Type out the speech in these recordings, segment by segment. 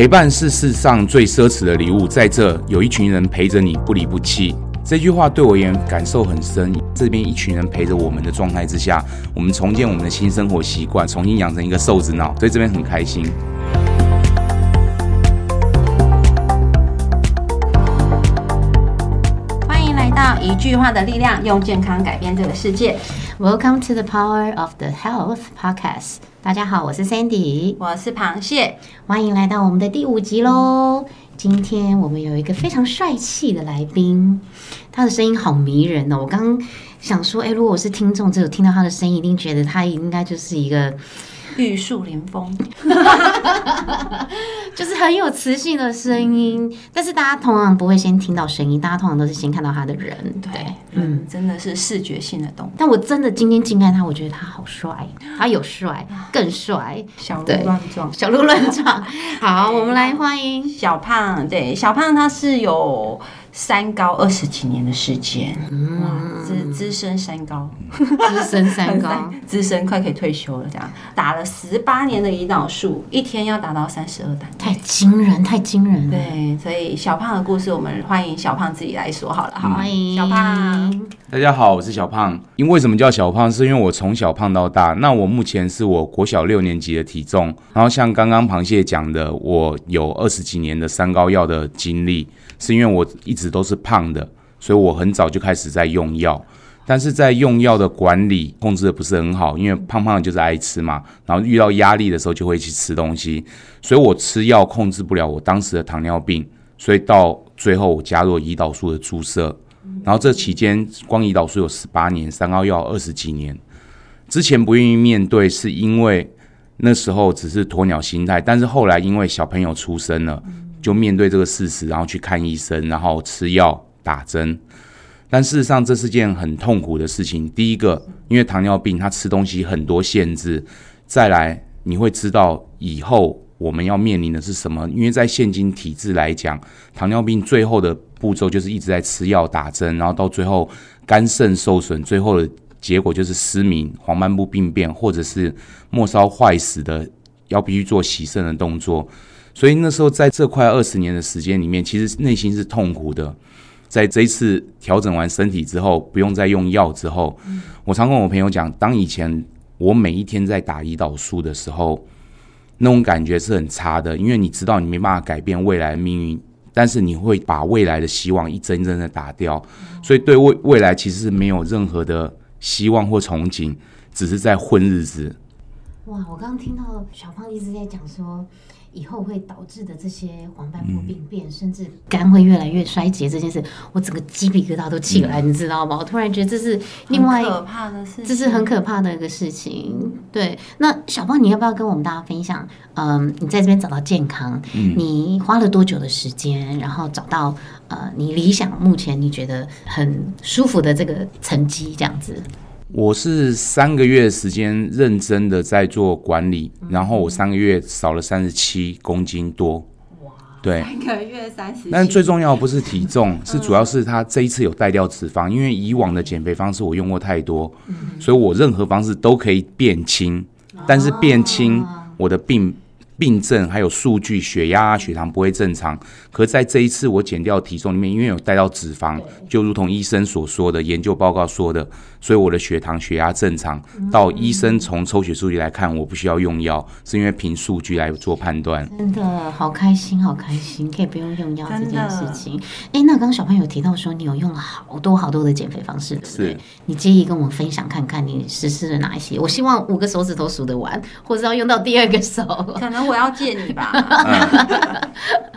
陪伴是世上最奢侈的礼物，在这有一群人陪着你不离不弃。这句话对我而言感受很深。这边一群人陪着我们的状态之下，我们重建我们的新生活习惯，重新养成一个瘦子脑，所以这边很开心。一句话的力量，用健康改变这个世界。Welcome to the Power of the Health Podcast。大家好，我是 Sandy，我是螃蟹，欢迎来到我们的第五集喽。今天我们有一个非常帅气的来宾，他的声音好迷人哦。我刚刚想说，哎，如果我是听众，只有听到他的声音，一定觉得他应该就是一个玉树临风。就是很有磁性的声音。但是大家通常不会先听到声音，大家通常都是先看到他的人。对，嗯，真的是视觉性的动物，但我真的今天近看他，我觉得他好帅，他有帅，更帅。小鹿乱撞。小鹿乱撞。好，我们来欢迎小胖，对，小胖他是有三高二十几年的时间，哇，资资深三高，资深三高。资深快可以退休了，这样打了十八年的胰岛素，一天要达到三十二单。太惊人，太惊人了！对，所以小胖的故事，我们欢迎小胖自己来说好了，好，欢迎小胖。大家好，我是小胖。因为什么叫小胖？是因为我从小胖到大。那我目前是我国小六年级的体重。然后像刚刚螃蟹讲的，我有二十几年的三高药的经历，是因为我一直都是胖的，所以我很早就开始在用药。但是在用药的管理控制的不是很好，因为胖胖就是爱吃嘛，然后遇到压力的时候就会去吃东西，所以我吃药控制不了我当时的糖尿病，所以到最后我加入胰岛素的注射。然后这期间光胰岛素有十八年，三高药二十几年。之前不愿意面对，是因为那时候只是鸵鸟心态，但是后来因为小朋友出生了，就面对这个事实，然后去看医生，然后吃药打针。但事实上，这是件很痛苦的事情。第一个，因为糖尿病它吃东西很多限制；再来，你会知道以后我们要面临的是什么。因为在现今体制来讲，糖尿病最后的步骤就是一直在吃药打针，然后到最后肝肾受损，最后的结果就是失明、黄斑部病变，或者是末梢坏死的，要必须做洗肾的动作。所以那时候在这快二十年的时间里面，其实内心是痛苦的。在这一次调整完身体之后，不用再用药之后，我常跟我朋友讲，当以前我每一天在打胰岛素的时候，那种感觉是很差的，因为你知道你没办法改变未来的命运，但是你会把未来的希望一针一针的打掉，所以对未未来其实是没有任何的希望或憧憬，只是在混日子。哇，我刚刚听到小胖一直在讲说，以后会导致的这些黄斑部病变，甚至肝会越来越衰竭这件事，我整个鸡皮疙瘩都起来，你知道吗？我突然觉得这是另外可怕的事情，这是很可怕的一个事情。对，那小胖，你要不要跟我们大家分享？嗯，你在这边找到健康，你花了多久的时间，然后找到呃你理想目前你觉得很舒服的这个成绩，这样子？我是三个月时间认真的在做管理，然后我三个月少了三十七公斤多。对，三个月三十，但最重要不是体重，是主要是他这一次有带掉脂肪，因为以往的减肥方式我用过太多，所以我任何方式都可以变轻，但是变轻我的病病症还有数据，血压、血糖不会正常。可是在这一次我减掉体重里面，因为有带到脂肪，就如同医生所说的研究报告说的，所以我的血糖、血压正常。到医生从抽血数据来看，我不需要用药，是因为凭数据来做判断。真的好开心，好开心，可以不用用药这件事情。哎，那刚刚小朋友提到说，你有用了好多好多的减肥方式，对不对是？你介意跟我们分享看看你实施了哪一些？我希望五个手指头数得完，或者要用到第二个手。可能我要借你吧。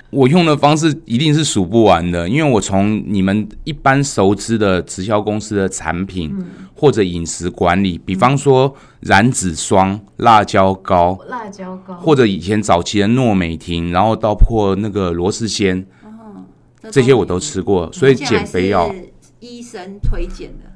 我用的方式一定是数不完的，因为我从你们一般熟知的直销公司的产品，或者饮食管理，比方说燃脂霜、辣椒膏，辣椒膏。或者以前早期的诺美婷，然后到破那个罗氏鲜，这些我都吃过，所以减肥药。是医生推荐的，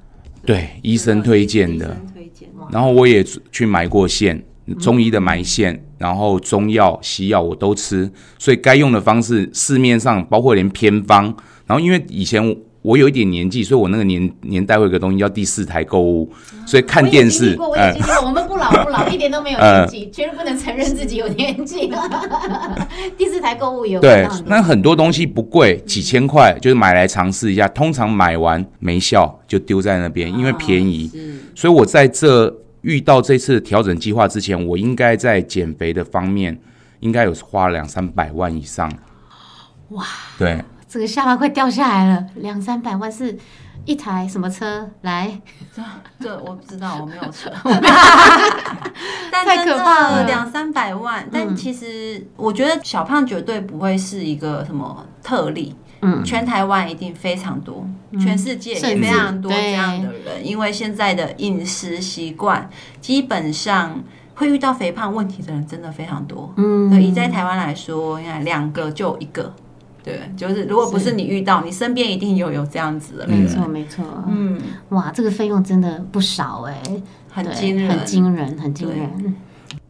对医生推荐的，推荐。然后我也去买过线，中医的埋线，然后中药、西药我都吃，所以该用的方式市面上包括连偏方，然后因为以前我有一点年纪，所以我那个年年代会有个东西叫第四台购物，所以看电视，我也经历过，我们不老不老，一点都没有 年纪，绝对不能承认自己有年纪。第四台购物有对，那很多东西不贵，几千块就是买来尝试一下，通常买完没效就丢在那边，因为便宜。所以我在这遇到这次调整计划之前，我应该在减肥的方面应该有花两三百万以上。哇，对。这个下巴快掉下来了，两三百万是一台什么车？来，这这我不知道，我没有车。太可怕了，两三百万。但其实我觉得小胖绝对不会是一个什么特例，嗯，全台湾一定非常多，全世界也非常多这样的人，因为现在的饮食习惯基本上会遇到肥胖问题的人真的非常多。嗯，所以在台湾来说，你看两个就一个。对，就是如果不是你遇到，你身边一定有有这样子的。没错，没错。嗯，哇，这个费用真的不少哎，很惊人，很惊人，很惊人。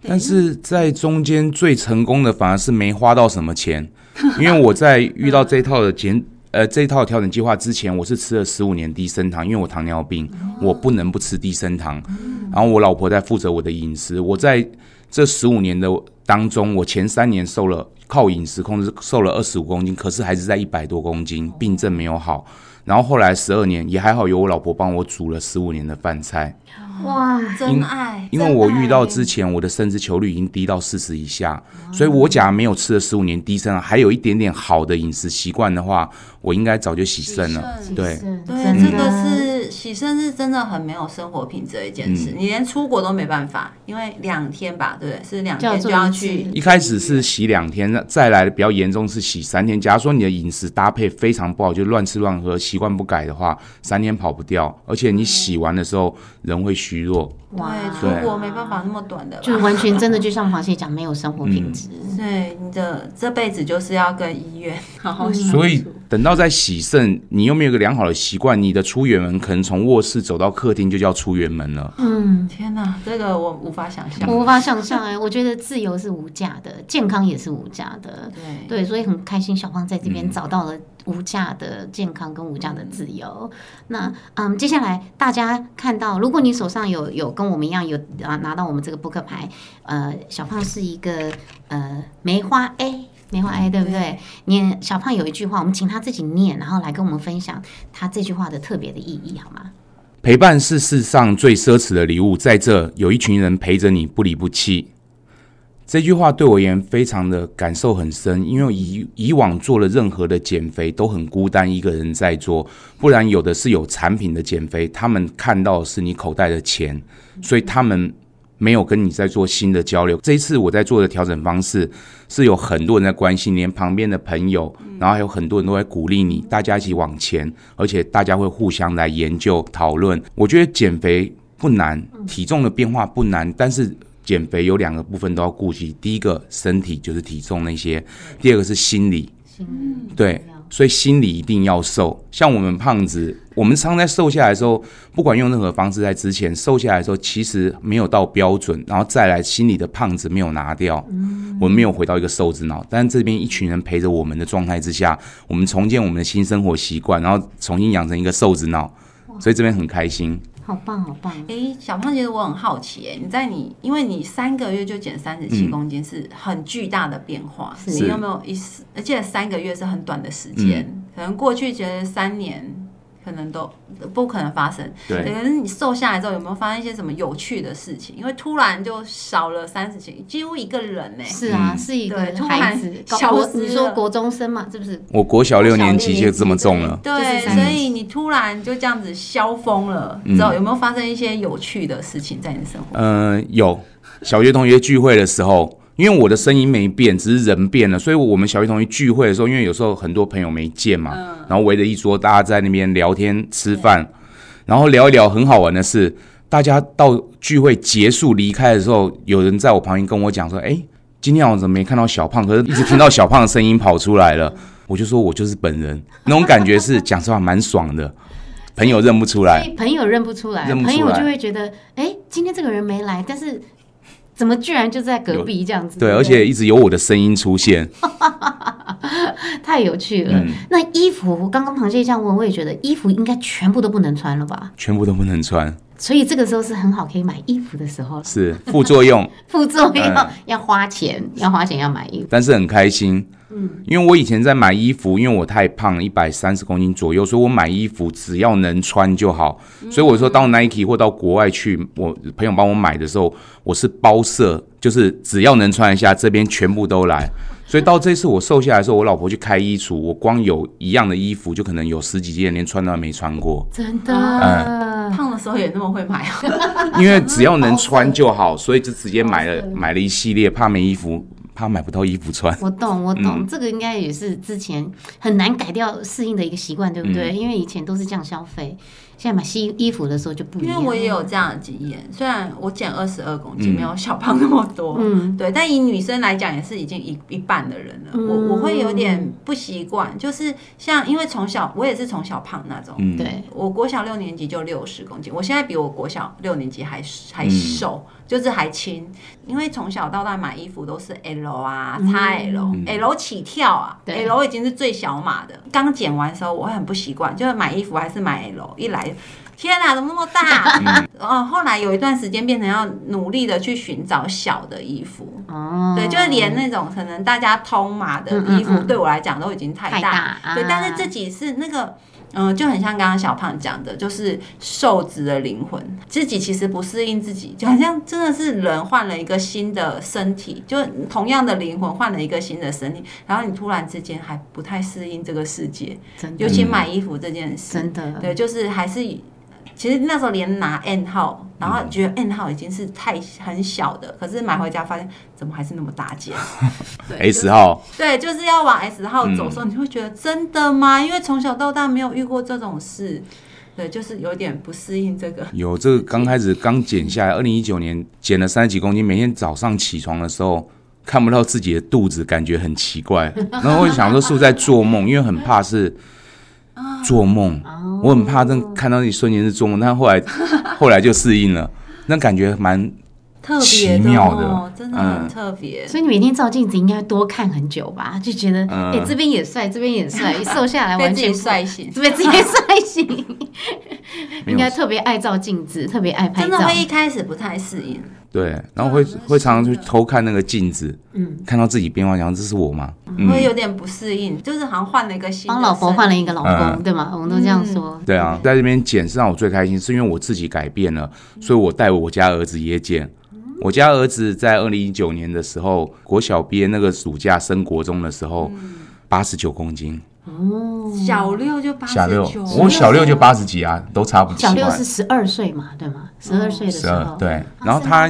但是在中间最成功的反而是没花到什么钱，因为我在遇到这套的减呃这套调整计划之前，我是吃了十五年低升糖，因为我糖尿病，我不能不吃低升糖。然后我老婆在负责我的饮食，我在这十五年的当中，我前三年瘦了。靠饮食控制瘦了二十五公斤，可是还是在一百多公斤，病症没有好。然后后来十二年也还好，有我老婆帮我煮了十五年的饭菜。哇，真爱！因为我遇到之前，我的生殖球率已经低到四十以下，所以我假如没有吃了十五年低生，还有一点点好的饮食习惯的话，我应该早就洗肾了。对对，这个是洗肾是真的很没有生活品质的一件事，你连出国都没办法，因为两天吧，对不对？是两天就要去。一开始是洗两天，再来的比较严重是洗三天。假如说你的饮食搭配非常不好，就乱吃乱喝，习惯不改的话，三天跑不掉。而且你洗完的时候人会。虚弱，对，出国没办法那么短的，就完全真的就像螃蟹讲，没有生活品质。对，你的这辈子就是要跟医院好好。所以等到在洗肾，你又没有个良好的习惯，你的出远门可能从卧室走到客厅就叫出远门了。嗯，天哪，这个我无法想象，无法想象哎！我觉得自由是无价的，健康也是无价的。对对，所以很开心，小胖在这边找到了。无价的健康跟无价的自由。那嗯，接下来大家看到，如果你手上有有跟我们一样有啊拿到我们这个扑克牌，呃，小胖是一个呃梅花 A，梅花 A 对不对？念小胖有一句话，我们请他自己念，然后来跟我们分享他这句话的特别的意义，好吗？陪伴是世上最奢侈的礼物，在这有一群人陪着你不离不弃。这句话对我而言非常的感受很深，因为以以往做了任何的减肥都很孤单一个人在做，不然有的是有产品的减肥，他们看到是你口袋的钱，所以他们没有跟你在做新的交流。这一次我在做的调整方式是有很多人在关心，连旁边的朋友，然后还有很多人都在鼓励你，大家一起往前，而且大家会互相来研究讨论。我觉得减肥不难，体重的变化不难，但是。减肥有两个部分都要顾及，第一个身体就是体重那些，第二个是心理。心理对，所以心理一定要瘦。像我们胖子，我们常在瘦下来的时候，不管用任何方式，在之前瘦下来的时候，其实没有到标准，然后再来心里的胖子没有拿掉，我们没有回到一个瘦子脑。但是这边一群人陪着我们的状态之下，我们重建我们的新生活习惯，然后重新养成一个瘦子脑，所以这边很开心。好棒，好棒！哎，小胖，其实我很好奇，哎，你在你，因为你三个月就减三十七公斤，是很巨大的变化。你有没有意思？而且三个月是很短的时间，可能过去觉得三年。可能都不可能发生。对，可是你瘦下来之后，有没有发生一些什么有趣的事情？因为突然就少了三十斤，几乎一个人呢。是啊，是一个孩子，小你说国中生嘛，是不是？我国小六年级就这么重了。对，所以你突然就这样子消风了，之后有没有发生一些有趣的事情在你生活？嗯，有。小学同学聚会的时候。因为我的声音没变，只是人变了，所以我们小学同学聚会的时候，因为有时候很多朋友没见嘛，然后围着一桌，大家在那边聊天吃饭，然后聊一聊。很好玩的事，大家到聚会结束离开的时候，有人在我旁边跟我讲说：“哎，今天我怎么没看到小胖？可是一直听到小胖的声音跑出来了。”我就说：“我就是本人。”那种感觉是讲实话蛮爽的，朋友认不出来，朋友认不出来，朋友就会觉得：“哎，今天这个人没来，但是。”怎么居然就在隔壁这样子？对，而且一直有我的声音出现。太有趣了。那衣服，刚刚螃蟹这样问，我也觉得衣服应该全部都不能穿了吧？全部都不能穿。所以这个时候是很好可以买衣服的时候，是副作用，副作用要花钱，要花钱要买衣服，但是很开心。嗯，因为我以前在买衣服，因为我太胖，一百三十公斤左右，所以我买衣服只要能穿就好。所以我说到 Nike 或到国外去，我朋友帮我买的时候，我是包色，就是只要能穿一下，这边全部都来。所以到这次我瘦下来的时候，我老婆去开衣橱，我光有一样的衣服就可能有十几件，连穿都没穿过。真的，嗯，胖的时候也那么会买 因为只要能穿就好，所以就直接买了买了一系列，怕没衣服。怕买不到衣服穿，我懂，我懂，这个应该也是之前很难改掉适应的一个习惯，对不对？因为以前都是这样消费。现在买新衣服的时候就不一样，因为我也有这样的经验。虽然我减二十二公斤，没有小胖那么多，嗯，对，但以女生来讲，也是已经一一半的人了。我我会有点不习惯，就是像因为从小我也是从小胖那种，对，我国小六年级就六十公斤，我现在比我国小六年级还还瘦，就是还轻。因为从小到大买衣服都是 L 啊、XL，L 起跳啊，L 已经是最小码的。刚减完的时候，我会很不习惯，就是买衣服还是买 L，一来。天哪，怎么那么大？哦，后来有一段时间变成要努力的去寻找小的衣服。哦，对，就是连那种可能大家通码的衣服，对我来讲都已经太大。对，但是自己是那个，嗯，就很像刚刚小胖讲的，就是瘦子的灵魂，自己其实不适应自己，就好像真的是人换了一个新的身体，就同样的灵魂换了一个新的身体，然后你突然之间还不太适应这个世界，尤其买衣服这件事，真的，对，就是还是。其实那时候连拿 N 号，然后觉得 N 号已经是太很小的，可是买回家发现怎么还是那么大件。S 号，对，就是要往 S 号走的时候，你会觉得真的吗？因为从小到大没有遇过这种事，对，就是有点不适应这个。有这个刚开始刚减下来，二零一九年减了三十几公斤，每天早上起床的时候看不到自己的肚子，感觉很奇怪，然后我就想说是不是在做梦，因为很怕是。做梦，我很怕，真看到一瞬间是做梦，但后来 后来就适应了，那感觉蛮特别的，真的很特别。所以你每天照镜子应该多看很久吧？就觉得哎，这边也帅，这边也帅，一瘦下来完全帅醒，被自己帅醒。应该特别爱照镜子，特别爱拍照。真的会一开始不太适应。对，然后会会常常去偷看那个镜子，嗯，看到自己变化，然后这是我吗？会有点不适应，就是好像换了一个新，帮老婆换了一个老公，对吗？我们都这样说。对啊，在这边减是让我最开心，是因为我自己改变了，所以我带我家儿子也减。我家儿子在二零一九年的时候，国小毕业那个暑假升国中的时候，八十九公斤。哦，小六就八十九，我小六就八十几啊，都差不多。小六是十二岁嘛，对吗？十二岁的时候，对。然后他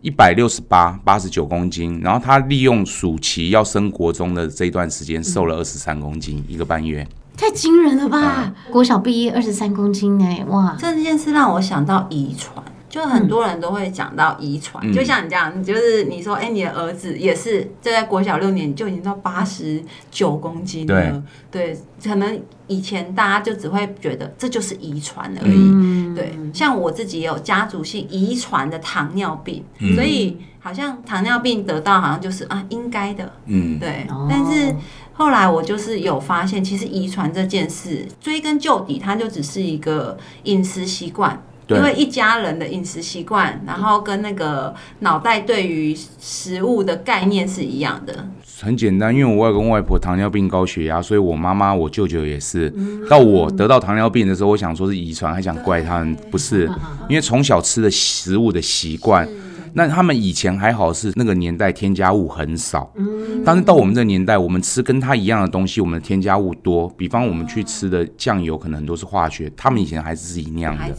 一百六十八，八十九公斤。然后他利用暑期要升国中的这段时间，瘦了二十三公斤，一个半月。太惊人了吧！国小毕业二十三公斤哎，哇！这件事让我想到遗传。就很多人都会讲到遗传，就像你这样，就是你说，哎，你的儿子也是就在国小六年就已经到八十九公斤了，对，可能以前大家就只会觉得这就是遗传而已，对，像我自己也有家族性遗传的糖尿病，所以好像糖尿病得到好像就是啊应该的，嗯，对，但是后来我就是有发现，其实遗传这件事追根究底，它就只是一个饮食习惯。因为一家人的饮食习惯，然后跟那个脑袋对于食物的概念是一样的。很简单，因为我外公外婆糖尿病、高血压，所以我妈妈、我舅舅也是。到我得到糖尿病的时候，我想说是遗传，还想怪他们，不是，因为从小吃的食物的习惯。那他们以前还好，是那个年代添加物很少。嗯，但是到我们这个年代，我们吃跟他一样的东西，我们的添加物多。比方我们去吃的酱油，可能很多是化学。他们以前还是自己酿的，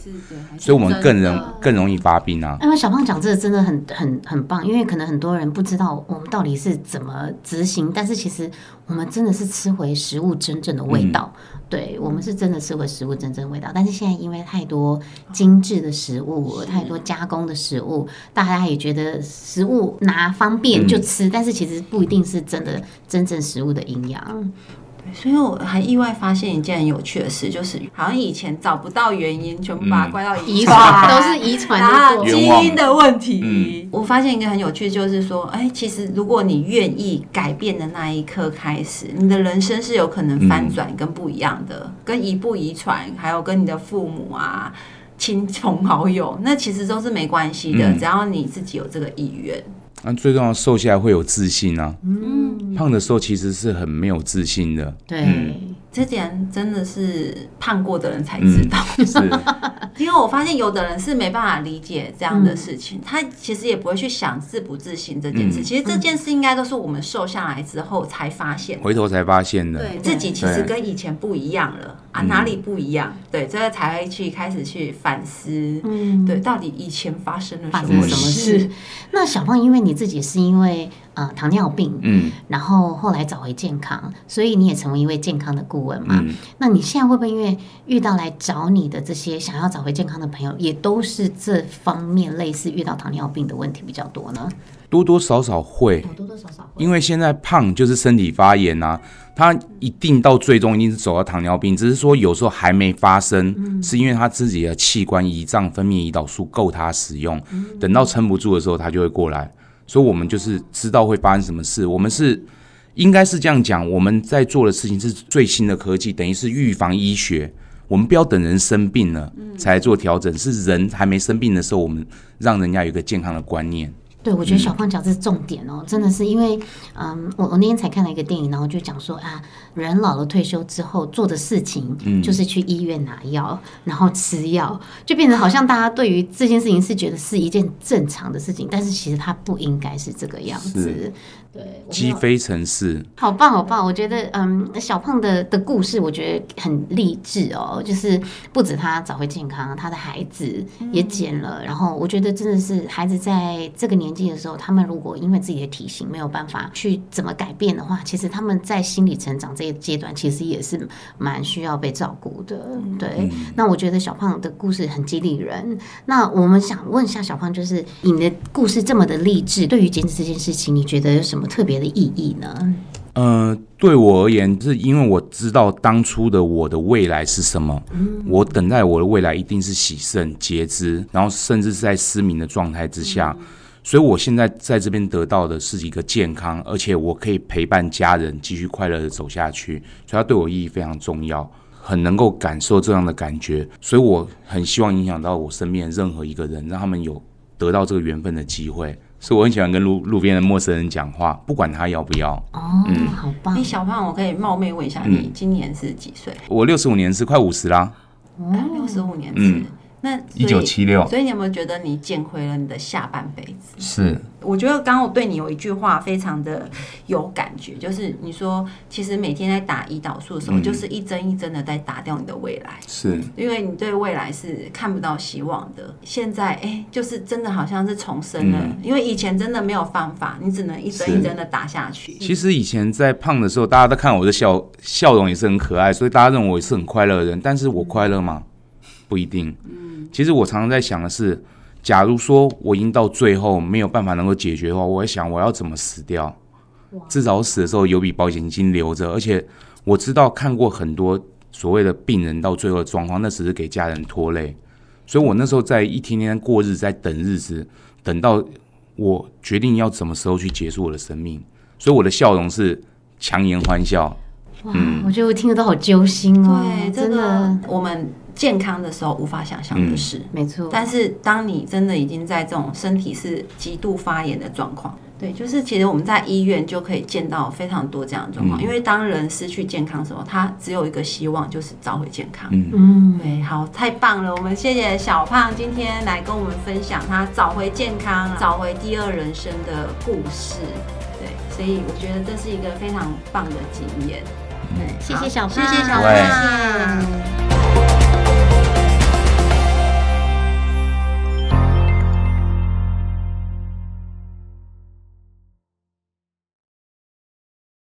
所以我们更容更容易发病啊。因为小胖讲这个真的很很很棒，因为可能很多人不知道我们到底是怎么执行，但是其实我们真的是吃回食物真正的味道。对我们是真的吃回食物真正味道，但是现在因为太多精致的食物，太多加工的食物，大家也觉得食物拿方便就吃，但是其实不一定是真的真正食物的营养。所以我还意外发现一件很有趣的事，就是好像以前找不到原因，全部把它怪到遗传，都是遗传啊基因的问题。我发现一个很有趣，就是说，哎，其实如果你愿意改变的那一刻开始，你的人生是有可能翻转跟不一样的，跟遗不遗传，还有跟你的父母啊、亲朋好友，那其实都是没关系的，只要你自己有这个意愿。那最重要，瘦下来会有自信啊。嗯，胖的时候其实是很没有自信的。对。这点真的是胖过的人才知道，是，因为我发现有的人是没办法理解这样的事情，他其实也不会去想自不自信这件事。其实这件事应该都是我们瘦下来之后才发现，回头才发现的，对自己其实跟以前不一样了啊，哪里不一样？对，这个才会去开始去反思，嗯，对，到底以前发生了什么事？那小胖，因为你自己是因为。呃，糖尿病，嗯，然后后来找回健康，所以你也成为一位健康的顾问嘛。那你现在会不会因为遇到来找你的这些想要找回健康的朋友，也都是这方面类似遇到糖尿病的问题比较多呢？多多少少会，多多少少会，因为现在胖就是身体发炎啊，他一定到最终一定是走到糖尿病，只是说有时候还没发生，是因为他自己的器官胰脏分泌胰岛素够他使用，等到撑不住的时候，他就会过来。所以，我们就是知道会发生什么事。我们是应该是这样讲，我们在做的事情是最新的科技，等于是预防医学。我们不要等人生病了才做调整，是人还没生病的时候，我们让人家有一个健康的观念。对，我觉得小胖讲这是重点哦，真的是因为，嗯，我我那天才看了一个电影，然后就讲说啊，人老了退休之后做的事情，就是去医院拿药，然后吃药，就变成好像大家对于这件事情是觉得是一件正常的事情，但是其实它不应该是这个样子。对，鸡飞城市，好棒好棒！我觉得，嗯，小胖的的故事，我觉得很励志哦。就是不止他找回健康，他的孩子也减了。然后，我觉得真的是孩子在这个年纪的时候，他们如果因为自己的体型没有办法去怎么改变的话，其实他们在心理成长这个阶段，其实也是蛮需要被照顾的。对，那我觉得小胖的故事很激励人。那我们想问一下小胖，就是你的故事这么的励志，对于减脂这件事情，你觉得有什么？特别的意义呢？呃，对我而言，是因为我知道当初的我的未来是什么。嗯，我等待我的未来一定是喜胜、节肢，然后甚至是在失明的状态之下。所以，我现在在这边得到的是一个健康，而且我可以陪伴家人继续快乐的走下去。所以，它对我意义非常重要，很能够感受这样的感觉。所以，我很希望影响到我身边任何一个人，让他们有得到这个缘分的机会。所以我很喜欢跟路路边的陌生人讲话，不管他要不要。哦，嗯，好棒。哎，小胖，我可以冒昧问一下，你今年是几岁？我六十五年是快五十啦。哦，六十五年是。那一九七六，所以你有没有觉得你捡回了你的下半辈子？是，我觉得刚刚我对你有一句话非常的有感觉，就是你说其实每天在打胰岛素的时候，就是一针一针的在打掉你的未来。是，因为你对未来是看不到希望的。现在哎，就是真的好像是重生了，因为以前真的没有方法，你只能一针一针的打下去。其实以前在胖的时候，大家都看我的笑笑容也是很可爱，所以大家认为我是很快乐的人。但是我快乐吗？不一定。其实我常常在想的是，假如说我已经到最后没有办法能够解决的话，我会想我要怎么死掉？至少死的时候有笔保险金留着，而且我知道看过很多所谓的病人到最后的状况，那只是给家人拖累。所以我那时候在一天天过日子，在等日子，等到我决定要什么时候去结束我的生命。所以我的笑容是强颜欢笑。哇，我觉得我听得都好揪心哦。对，真的，我们。健康的时候无法想象的事，没错。但是当你真的已经在这种身体是极度发炎的状况，对，就是其实我们在医院就可以见到非常多这样的状况。因为当人失去健康的时候，他只有一个希望，就是找回健康。嗯，对，好，太棒了！我们谢谢小胖今天来跟我们分享他找回健康、找回第二人生的故事。对，所以我觉得这是一个非常棒的经验。对，谢谢小胖，谢谢小胖。